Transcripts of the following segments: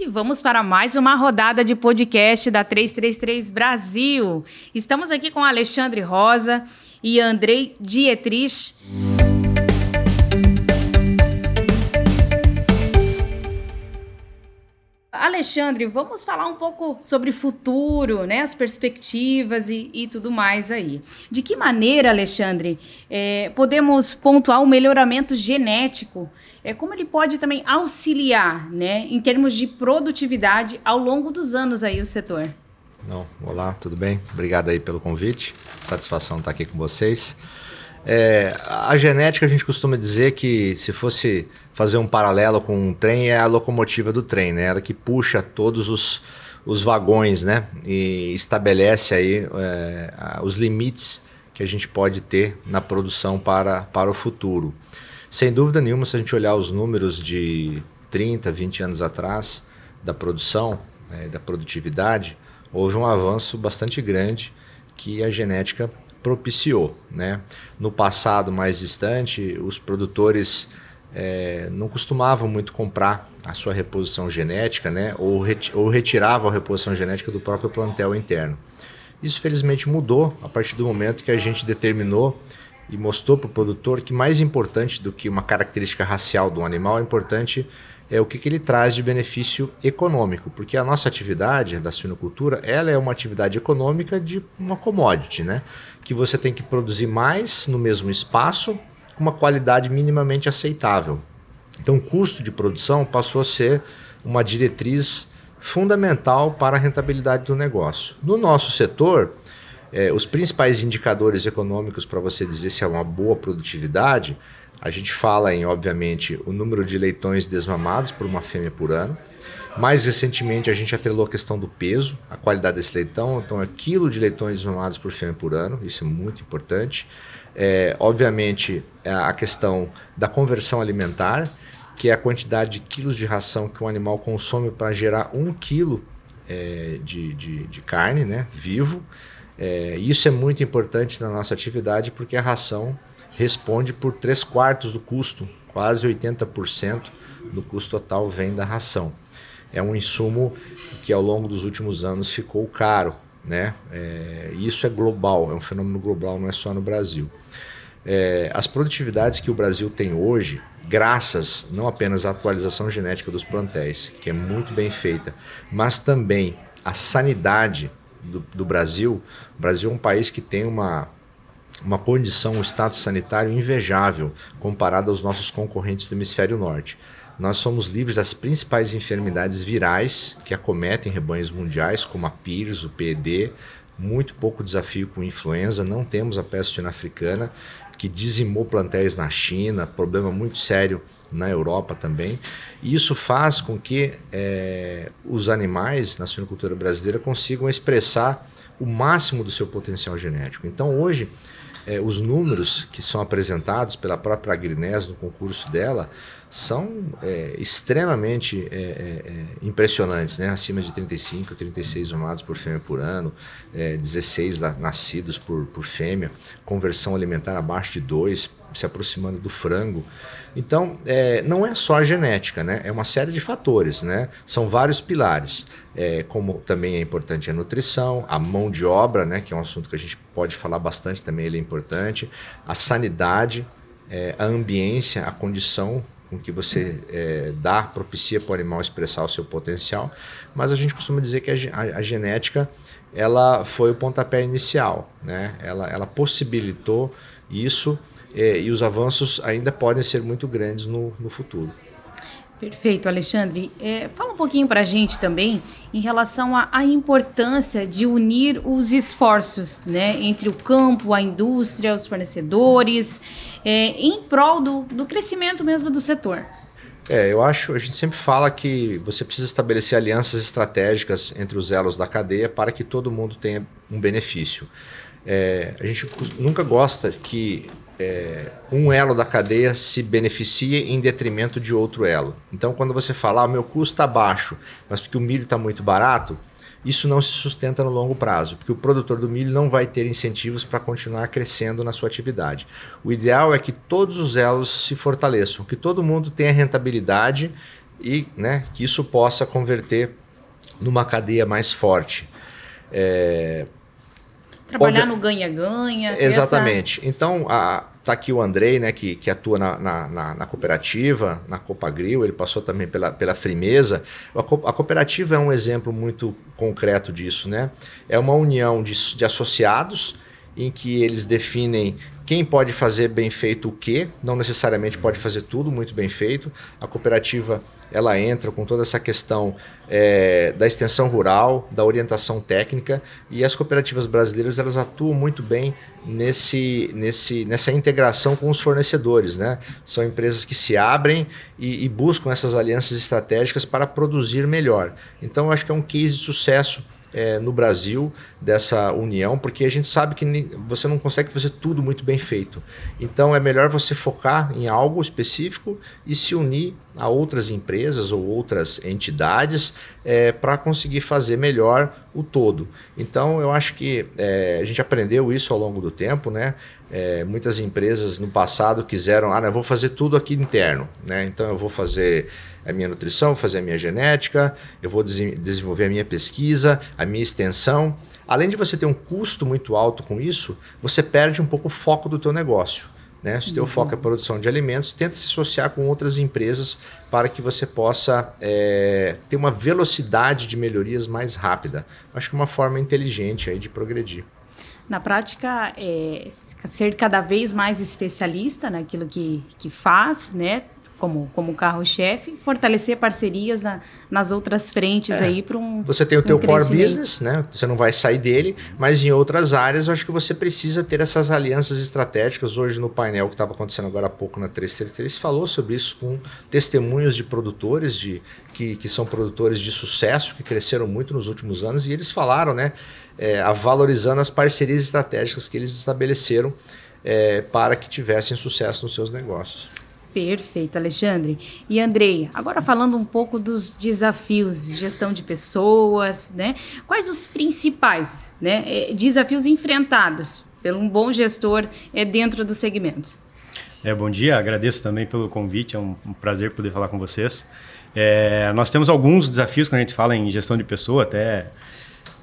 E vamos para mais uma rodada de podcast da 333 Brasil. Estamos aqui com Alexandre Rosa e Andrei Dietrich. Alexandre, vamos falar um pouco sobre futuro, né? As perspectivas e, e tudo mais aí. De que maneira, Alexandre, é, podemos pontuar o melhoramento genético é, como ele pode também auxiliar né, em termos de produtividade ao longo dos anos aí o setor? Não, olá, tudo bem? Obrigado aí pelo convite. Satisfação estar aqui com vocês. É, a genética a gente costuma dizer que se fosse fazer um paralelo com um trem é a locomotiva do trem, né? Ela que puxa todos os, os vagões, né? E estabelece aí é, os limites que a gente pode ter na produção para, para o futuro. Sem dúvida nenhuma, se a gente olhar os números de 30, 20 anos atrás da produção, né, da produtividade, houve um avanço bastante grande que a genética propiciou. Né? No passado mais distante, os produtores é, não costumavam muito comprar a sua reposição genética né? ou, ou retiravam a reposição genética do próprio plantel interno. Isso felizmente mudou a partir do momento que a gente determinou e mostrou para o produtor que mais importante do que uma característica racial do animal é importante é o que, que ele traz de benefício econômico, porque a nossa atividade da suinocultura ela é uma atividade econômica de uma commodity, né? que você tem que produzir mais no mesmo espaço com uma qualidade minimamente aceitável. Então, o custo de produção passou a ser uma diretriz fundamental para a rentabilidade do negócio. No nosso setor, é, os principais indicadores econômicos para você dizer se é uma boa produtividade, a gente fala em, obviamente, o número de leitões desmamados por uma fêmea por ano. Mais recentemente, a gente atrelou a questão do peso, a qualidade desse leitão. Então, é quilo de leitões desmamados por fêmea por ano, isso é muito importante. É, obviamente, é a questão da conversão alimentar, que é a quantidade de quilos de ração que um animal consome para gerar um quilo é, de, de, de carne né, vivo. É, isso é muito importante na nossa atividade porque a ração responde por 3 quartos do custo, quase 80% do custo total vem da ração. É um insumo que ao longo dos últimos anos ficou caro. Né? É, isso é global, é um fenômeno global, não é só no Brasil. É, as produtividades que o Brasil tem hoje, graças não apenas à atualização genética dos plantéis, que é muito bem feita, mas também à sanidade do, do Brasil, o Brasil é um país que tem uma, uma condição, um status sanitário invejável comparado aos nossos concorrentes do hemisfério norte. Nós somos livres das principais enfermidades virais que acometem rebanhos mundiais, como a PIRS, o PED, muito pouco desafio com influenza, não temos a peste suína africana, que dizimou plantéis na China, problema muito sério na Europa também. E isso faz com que é, os animais na suinocultura brasileira consigam expressar o máximo do seu potencial genético. Então, hoje, é, os números que são apresentados pela própria Agrinés no concurso dela são é, extremamente é, é, é impressionantes, né? acima de 35, 36 mamados por fêmea por ano, 16 é, nascidos por, por fêmea, conversão alimentar abaixo de 2, se aproximando do frango. Então, é, não é só a genética, né? é uma série de fatores, né? são vários pilares. Como também é importante a nutrição, a mão de obra, né? que é um assunto que a gente pode falar bastante também, ele é importante, a sanidade, a ambiência, a condição com que você é, dá, propicia para o animal expressar o seu potencial, mas a gente costuma dizer que a, a, a genética ela foi o pontapé inicial, né? ela, ela possibilitou isso é, e os avanços ainda podem ser muito grandes no, no futuro. Perfeito, Alexandre. É, fala um pouquinho para a gente também em relação à, importância de unir os esforços né, entre o campo, a indústria, os fornecedores, é, em prol do, do crescimento mesmo do setor. É, eu acho, a gente sempre fala que você precisa estabelecer alianças estratégicas entre os elos da cadeia para que todo mundo tenha um benefício. É, a gente nunca gosta que é, um elo da cadeia se beneficie em detrimento de outro elo. Então, quando você fala, ah, meu custo está baixo, mas porque o milho está muito barato, isso não se sustenta no longo prazo, porque o produtor do milho não vai ter incentivos para continuar crescendo na sua atividade. O ideal é que todos os elos se fortaleçam, que todo mundo tenha rentabilidade e né, que isso possa converter numa cadeia mais forte. É, Trabalhar no ganha-ganha. Exatamente. Essa... Então, a, tá aqui o Andrei, né, que, que atua na, na, na, cooperativa, na Copagril, ele passou também pela, pela Frimeza. A, co a, cooperativa é um exemplo muito concreto disso, né? É uma união de, de associados em que eles definem quem pode fazer bem feito o quê, não necessariamente pode fazer tudo muito bem feito. A cooperativa ela entra com toda essa questão é, da extensão rural, da orientação técnica e as cooperativas brasileiras elas atuam muito bem nesse, nesse, nessa integração com os fornecedores. Né? São empresas que se abrem e, e buscam essas alianças estratégicas para produzir melhor. Então, eu acho que é um case de sucesso é, no Brasil dessa união, porque a gente sabe que você não consegue fazer tudo muito bem feito. Então é melhor você focar em algo específico e se unir a outras empresas ou outras entidades é, para conseguir fazer melhor o todo. Então eu acho que é, a gente aprendeu isso ao longo do tempo, né? É, muitas empresas no passado quiseram, ah, eu vou fazer tudo aqui interno, né? Então eu vou fazer a minha nutrição, vou fazer a minha genética, eu vou des desenvolver a minha pesquisa, a minha extensão. Além de você ter um custo muito alto com isso, você perde um pouco o foco do teu negócio. Né? Se o teu uhum. foco é a produção de alimentos, tenta se associar com outras empresas para que você possa é, ter uma velocidade de melhorias mais rápida. Acho que é uma forma inteligente aí de progredir. Na prática, é, ser cada vez mais especialista naquilo que, que faz, né? Como, como carro-chefe, fortalecer parcerias na, nas outras frentes é. aí para um. Você tem o um teu core business, né? Você não vai sair dele, mas em outras áreas eu acho que você precisa ter essas alianças estratégicas. Hoje no painel que estava acontecendo agora há pouco na 333 falou sobre isso com testemunhos de produtores de que, que são produtores de sucesso que cresceram muito nos últimos anos e eles falaram, né? É, valorizando as parcerias estratégicas que eles estabeleceram é, para que tivessem sucesso nos seus negócios. Perfeito, Alexandre. E Andrei, agora falando um pouco dos desafios, gestão de pessoas, né? Quais os principais né, eh, desafios enfrentados pelo um bom gestor é, dentro do segmento? É, bom dia, agradeço também pelo convite, é um, um prazer poder falar com vocês. É, nós temos alguns desafios quando a gente fala em gestão de pessoa, até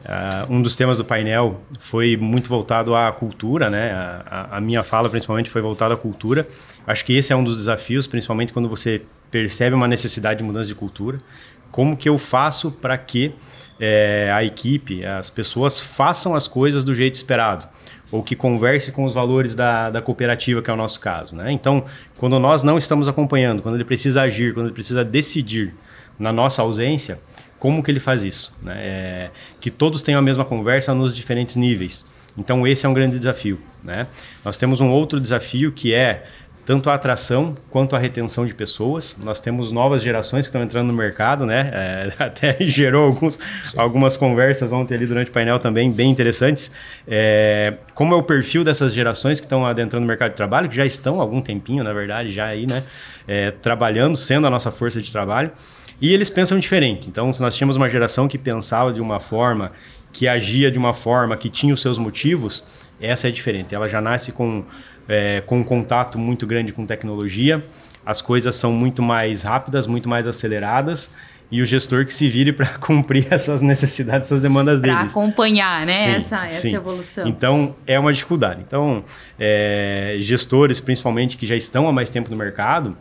Uh, um dos temas do painel foi muito voltado à cultura, né? A, a, minha fala, principalmente, foi voltada à cultura. Acho que esse é um dos desafios, principalmente quando você percebe uma necessidade de mudança de cultura. Como que eu faço para que é, a equipe, as pessoas façam as coisas do jeito esperado? Ou que converse com os valores da, da cooperativa, que é o nosso caso. Né? Então, quando nós não estamos acompanhando, quando ele precisa agir, quando ele precisa decidir na nossa ausência, como que ele faz isso? Né? É, que todos tenham a mesma conversa nos diferentes níveis. Então esse é um grande desafio. Né? Nós temos um outro desafio que é tanto a atração quanto a retenção de pessoas. Nós temos novas gerações que estão entrando no mercado, né? É, até gerou alguns, algumas conversas ontem ali durante o painel também bem interessantes. É, como é o perfil dessas gerações que estão adentrando no mercado de trabalho, que já estão há algum tempinho, na verdade, já aí, né? É, trabalhando, sendo a nossa força de trabalho. E eles pensam diferente. Então, se nós tínhamos uma geração que pensava de uma forma, que agia de uma forma, que tinha os seus motivos, essa é diferente. Ela já nasce com, é, com um contato muito grande com tecnologia, as coisas são muito mais rápidas, muito mais aceleradas, e o gestor que se vire para cumprir essas necessidades, essas demandas pra deles. Para acompanhar né? Sim, essa, essa evolução. Então, é uma dificuldade. Então, é, gestores, principalmente, que já estão há mais tempo no mercado,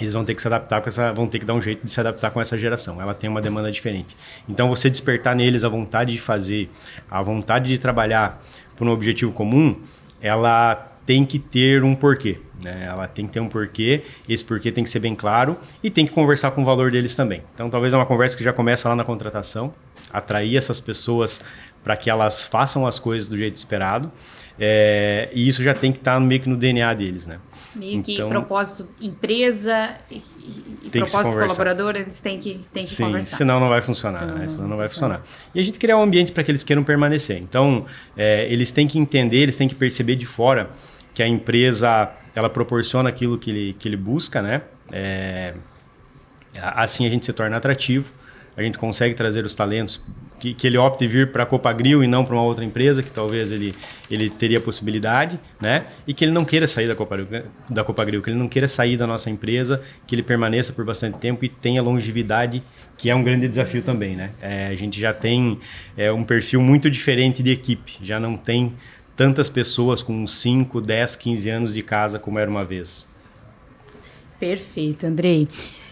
eles vão ter que se adaptar com essa, vão ter que dar um jeito de se adaptar com essa geração. Ela tem uma demanda diferente. Então você despertar neles a vontade de fazer, a vontade de trabalhar por um objetivo comum, ela tem que ter um porquê. Né? Ela tem que ter um porquê, esse porquê tem que ser bem claro e tem que conversar com o valor deles também. Então talvez é uma conversa que já começa lá na contratação, atrair essas pessoas para que elas façam as coisas do jeito esperado. É, e isso já tem que estar tá meio que no DNA deles, né? Meio que então, propósito empresa e, e propósito colaborador, eles têm que, têm que Sim, conversar. senão não vai funcionar, senão, né? senão não, vai funcionar. E a gente criar um ambiente para que eles queiram permanecer. Então, é, eles têm que entender, eles têm que perceber de fora que a empresa ela proporciona aquilo que ele, que ele busca, né? É, assim a gente se torna atrativo a gente consegue trazer os talentos que, que ele opte vir para a Copagril e não para uma outra empresa que talvez ele, ele teria possibilidade, né? E que ele não queira sair da Copagril, da Copagril, que ele não queira sair da nossa empresa, que ele permaneça por bastante tempo e tenha longevidade, que é um grande desafio também, né? É, a gente já tem é, um perfil muito diferente de equipe, já não tem tantas pessoas com 5, 10, 15 anos de casa como era uma vez. Perfeito, Andrei.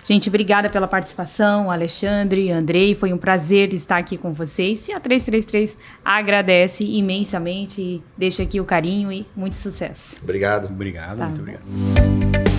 Gente, obrigada pela participação, Alexandre, Andrei. Foi um prazer estar aqui com vocês. E a 333 agradece imensamente. Deixa aqui o carinho e muito sucesso. Obrigado. Obrigado, tá. muito obrigado.